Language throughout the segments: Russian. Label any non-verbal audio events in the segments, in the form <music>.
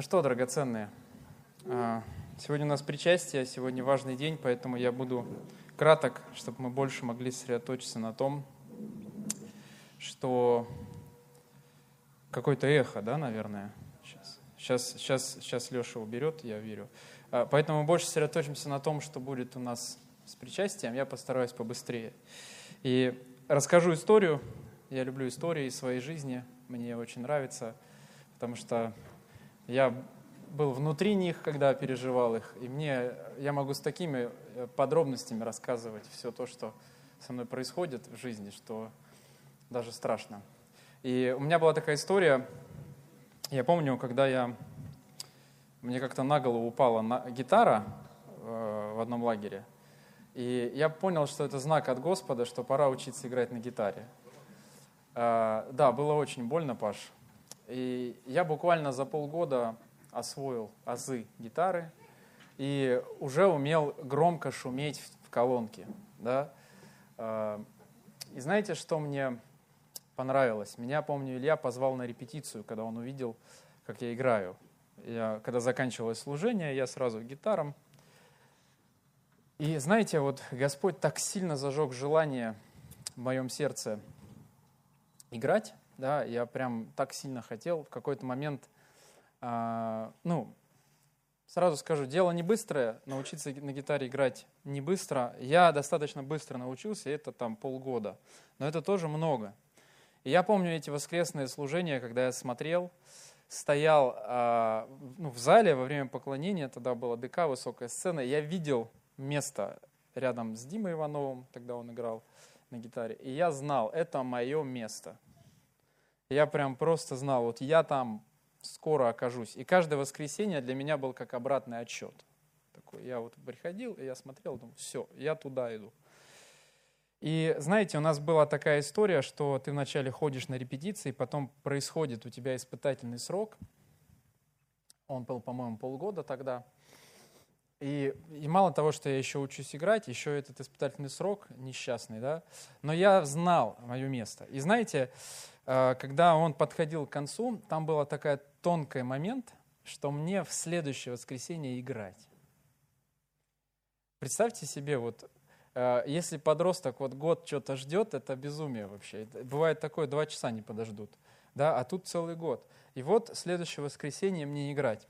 Ну что, драгоценные, а, сегодня у нас причастие, сегодня важный день, поэтому я буду краток, чтобы мы больше могли сосредоточиться на том, что какое-то эхо, да, наверное, сейчас. Сейчас, сейчас, сейчас Леша уберет, я верю. А, поэтому мы больше сосредоточимся на том, что будет у нас с причастием. Я постараюсь побыстрее. И расскажу историю. Я люблю истории своей жизни. Мне очень нравится, потому что я был внутри них, когда переживал их, и мне, я могу с такими э, подробностями рассказывать все то, что со мной происходит в жизни, что даже страшно. И у меня была такая история, я помню, когда я, мне как-то на голову упала на, гитара э, в одном лагере, и я понял, что это знак от Господа, что пора учиться играть на гитаре. Э, да, было очень больно, Паш, и я буквально за полгода освоил азы гитары и уже умел громко шуметь в колонке. Да? А, и знаете, что мне понравилось? Меня, помню, Илья позвал на репетицию, когда он увидел, как я играю. Я, когда заканчивалось служение, я сразу гитаром. И знаете, вот Господь так сильно зажег желание в моем сердце играть, да, я прям так сильно хотел. В какой-то момент, а, ну, сразу скажу, дело не быстрое, научиться на гитаре играть не быстро. Я достаточно быстро научился, это там полгода, но это тоже много. И я помню эти воскресные служения, когда я смотрел, стоял а, ну, в зале во время поклонения, тогда была ДК, высокая сцена, я видел место рядом с Димой Ивановым, тогда он играл на гитаре, и я знал, это мое место – я прям просто знал, вот я там скоро окажусь. И каждое воскресенье для меня был как обратный отчет. Такой, я вот приходил, и я смотрел, думаю, все, я туда иду. И знаете, у нас была такая история, что ты вначале ходишь на репетиции, потом происходит у тебя испытательный срок. Он был, по-моему, полгода тогда. И, и мало того, что я еще учусь играть, еще этот испытательный срок несчастный, да, но я знал мое место. И знаете, когда он подходил к концу, там был такой тонкий момент, что мне в следующее воскресенье играть. Представьте себе, вот э, если подросток вот год что-то ждет, это безумие вообще. Бывает такое, два часа не подождут. Да? А тут целый год. И вот следующее воскресенье мне играть.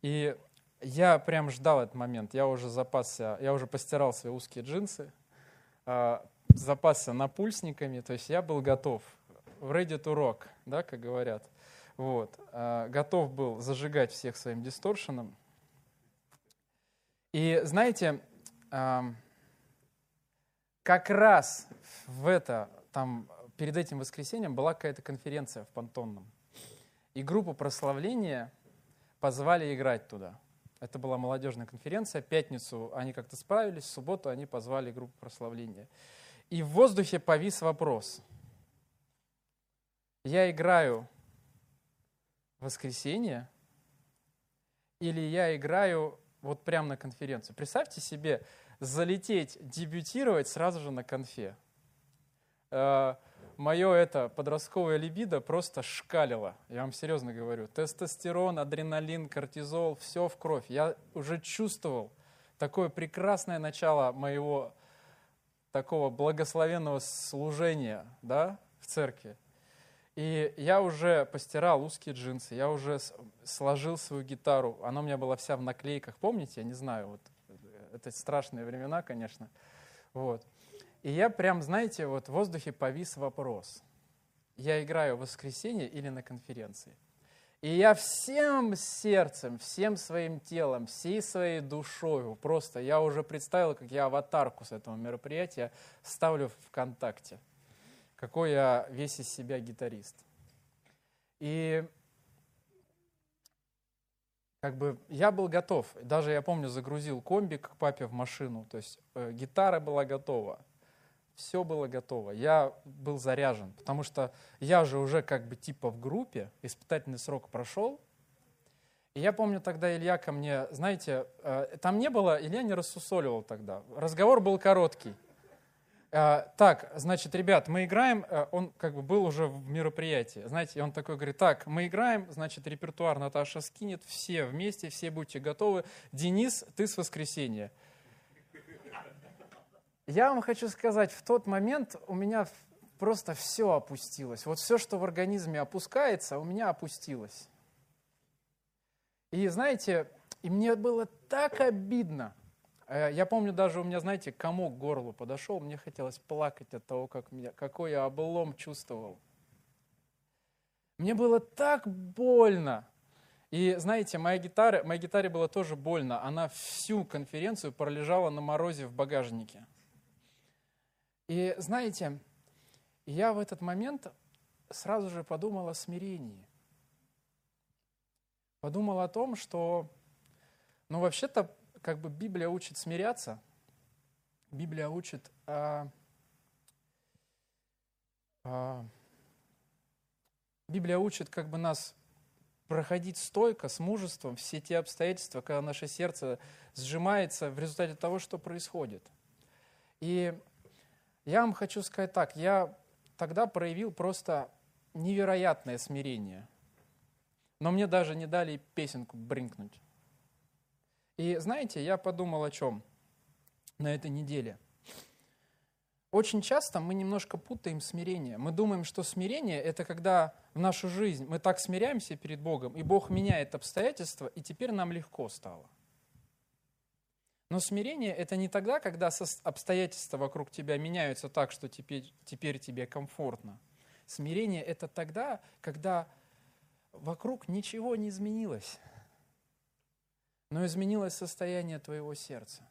И я прям ждал этот момент. Я уже запасся, я уже постирал свои узкие джинсы, э, запасся напульсниками, то есть я был готов ready to rock, да, как говорят. Вот. А, готов был зажигать всех своим дисторшеном. И знаете, как раз в это, там, перед этим воскресеньем была какая-то конференция в Пантонном. И группу прославления позвали играть туда. Это была молодежная конференция. Пятницу они как-то справились, в субботу они позвали группу прославления. И в воздухе повис вопрос – я играю воскресенье или я играю вот прямо на конференцию. Представьте себе залететь, дебютировать сразу же на конфе. Э, Мое это подростковое либидо просто шкалило, я вам серьезно говорю. Тестостерон, адреналин, кортизол, все в кровь. Я уже чувствовал такое прекрасное начало моего такого благословенного служения да, в церкви. И я уже постирал узкие джинсы, я уже сложил свою гитару. Она у меня была вся в наклейках, помните? Я не знаю, вот это страшные времена, конечно. Вот. И я прям, знаете, вот в воздухе повис вопрос. Я играю в воскресенье или на конференции? И я всем сердцем, всем своим телом, всей своей душой, просто я уже представил, как я аватарку с этого мероприятия ставлю ВКонтакте какой я весь из себя гитарист. И как бы я был готов. Даже я помню, загрузил комбик к папе в машину. То есть э, гитара была готова. Все было готово. Я был заряжен. Потому что я же уже как бы типа в группе. Испытательный срок прошел. И я помню тогда Илья ко мне, знаете, э, там не было, Илья не рассусоливал тогда. Разговор был короткий. А, так, значит, ребят, мы играем, э, он как бы был уже в мероприятии, знаете, он такой говорит, так, мы играем, значит, репертуар Наташа скинет, все вместе, все будьте готовы. Денис, ты с воскресенья. Я вам хочу сказать, в тот момент у меня просто все опустилось. Вот все, что в организме опускается, у меня опустилось. И знаете, и мне было так обидно. Э, я помню, даже у меня, знаете, комок к горлу подошел, мне хотелось плакать от того, как меня, какой я облом чувствовал. Мне было так больно. И знаете, моя гитара, моей гитаре было тоже больно. Она всю конференцию пролежала на морозе в багажнике. И знаете, я в этот момент сразу же подумал о смирении. Подумал о том, что, ну, вообще-то, как бы Библия учит смиряться, Библия учит а, а, Библия учит как бы нас проходить стойко, с мужеством все те обстоятельства, когда наше сердце сжимается в результате того, что происходит. И я вам хочу сказать так, я тогда проявил просто невероятное смирение. Но мне даже не дали песенку бринкнуть. И знаете, я подумал о чем на этой неделе. Очень часто мы немножко путаем смирение. Мы думаем, что смирение – это когда в нашу жизнь мы так смиряемся перед Богом, и Бог меняет обстоятельства, и теперь нам легко стало. Но смирение – это не тогда, когда обстоятельства вокруг тебя меняются так, что теперь, теперь тебе комфортно. Смирение – это тогда, когда вокруг ничего не изменилось, но изменилось состояние твоего сердца.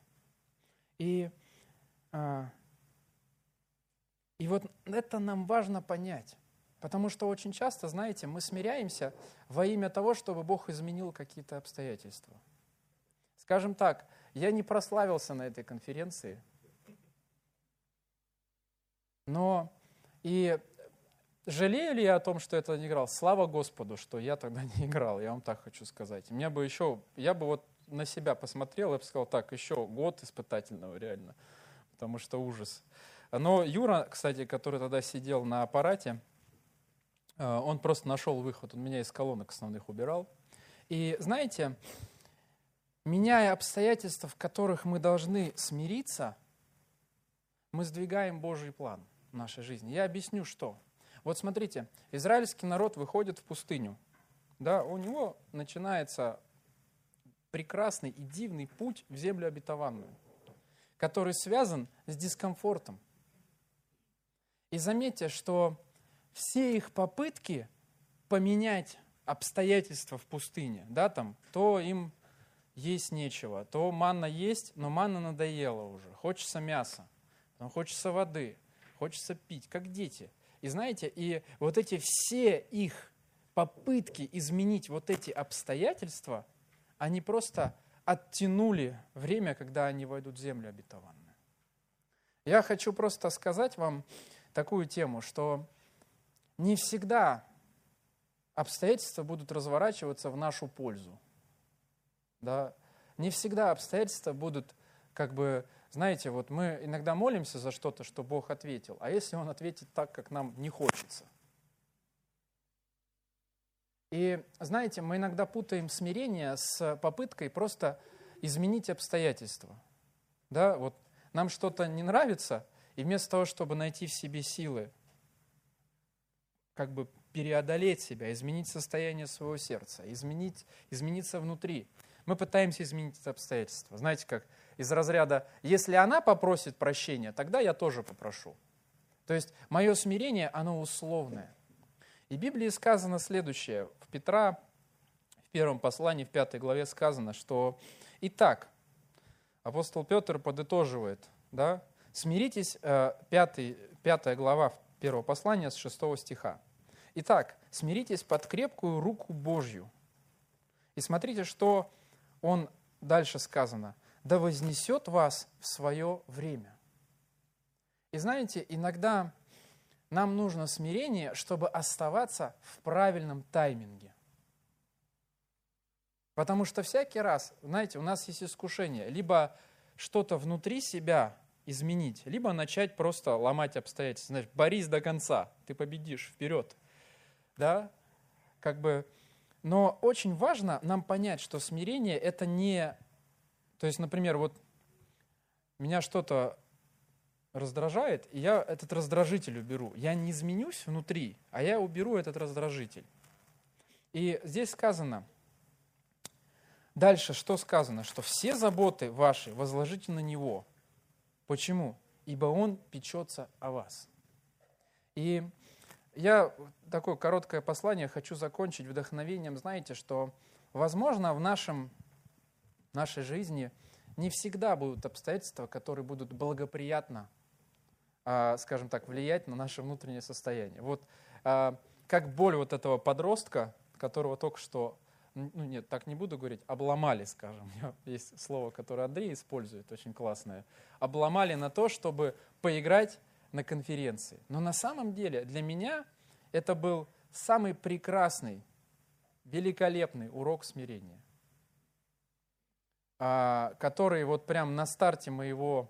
И, а, и вот это нам важно понять. Потому что очень часто, знаете, мы смиряемся во имя того, чтобы Бог изменил какие-то обстоятельства. Скажем так, я не прославился на этой конференции, но и жалею ли я о том, что я тогда не играл? Слава Господу, что я тогда <laughs> не играл, я вам так хочу сказать. Мне бы еще, я бы вот на себя посмотрел, я бы сказал, так, еще год испытательного реально, потому что ужас. Но Юра, кстати, который тогда сидел на аппарате, э, он просто нашел выход, он меня из колонок основных убирал. И знаете, меняя обстоятельства, в которых мы должны смириться, мы сдвигаем Божий план в нашей жизни. Я объясню, что. Вот смотрите, израильский народ выходит в пустыню. Да, у него начинается прекрасный и дивный путь в землю обетованную, который связан с дискомфортом. И заметьте, что все их попытки поменять обстоятельства в пустыне, да, там, то им есть нечего, то манна есть, но манна надоела уже. Хочется мяса, хочется воды, хочется пить, как дети. И знаете, и вот эти все их попытки изменить вот эти обстоятельства, они просто оттянули время, когда они войдут в землю обетованную. Я хочу просто сказать вам такую тему, что не всегда обстоятельства будут разворачиваться в нашу пользу. Да? Не всегда обстоятельства будут как бы, знаете, вот мы иногда молимся за что-то, что Бог ответил, а если Он ответит так, как нам не хочется? И знаете, мы иногда путаем смирение с попыткой просто изменить обстоятельства. Да, вот нам что-то не нравится, и вместо того, чтобы найти в себе силы, как бы преодолеть себя, изменить состояние своего сердца, изменить, измениться внутри, мы пытаемся изменить это обстоятельство. Знаете, как из разряда, если она попросит прощения, тогда я тоже попрошу. То есть мое смирение, оно условное. И в Библии сказано следующее. В Петра, в первом послании, в пятой главе сказано, что «Итак, апостол Петр подытоживает, да, смиритесь, э, пятый, пятая глава первого послания с шестого стиха. Итак, смиритесь под крепкую руку Божью. И смотрите, что он дальше сказано, да вознесет вас в свое время. И знаете, иногда нам нужно смирение, чтобы оставаться в правильном тайминге. Потому что всякий раз, знаете, у нас есть искушение, либо что-то внутри себя изменить, либо начать просто ломать обстоятельства. Знаешь, борись до конца, ты победишь, вперед. Да? Как бы, но очень важно нам понять, что смирение это не... То есть, например, вот меня что-то раздражает, и я этот раздражитель уберу. Я не изменюсь внутри, а я уберу этот раздражитель. И здесь сказано, дальше что сказано? Что все заботы ваши возложите на Него. Почему? Ибо Он печется о вас. И я такое короткое послание хочу закончить вдохновением. Знаете, что, возможно, в нашем, нашей жизни не всегда будут обстоятельства, которые будут благоприятно, а, скажем так, влиять на наше внутреннее состояние. Вот а, как боль вот этого подростка, которого только что ну нет, так не буду говорить, обломали, скажем. <laughs> Есть слово, которое Андрей использует, очень классное. Обломали на то, чтобы поиграть на конференции. Но на самом деле для меня это был самый прекрасный, великолепный урок смирения, а, который вот прям на старте моего,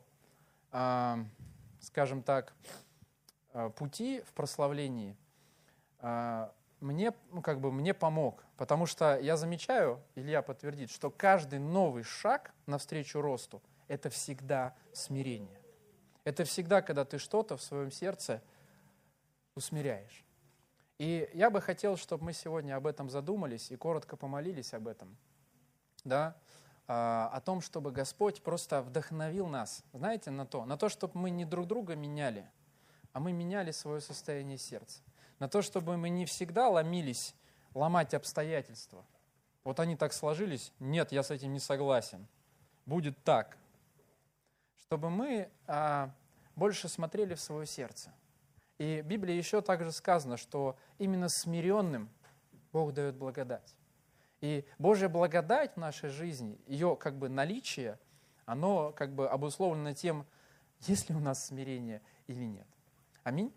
а, скажем так, а, пути в прославлении мне, ну, как бы, мне помог. Потому что я замечаю, Илья подтвердит, что каждый новый шаг навстречу росту – это всегда смирение. Это всегда, когда ты что-то в своем сердце усмиряешь. И я бы хотел, чтобы мы сегодня об этом задумались и коротко помолились об этом. Да? А, о том, чтобы Господь просто вдохновил нас, знаете, на то, на то, чтобы мы не друг друга меняли, а мы меняли свое состояние сердца на то, чтобы мы не всегда ломились ломать обстоятельства. Вот они так сложились, нет, я с этим не согласен, будет так. Чтобы мы а, больше смотрели в свое сердце. И в Библии еще также сказано, что именно смиренным Бог дает благодать. И Божья благодать в нашей жизни, ее как бы наличие, оно как бы обусловлено тем, есть ли у нас смирение или нет. Аминь.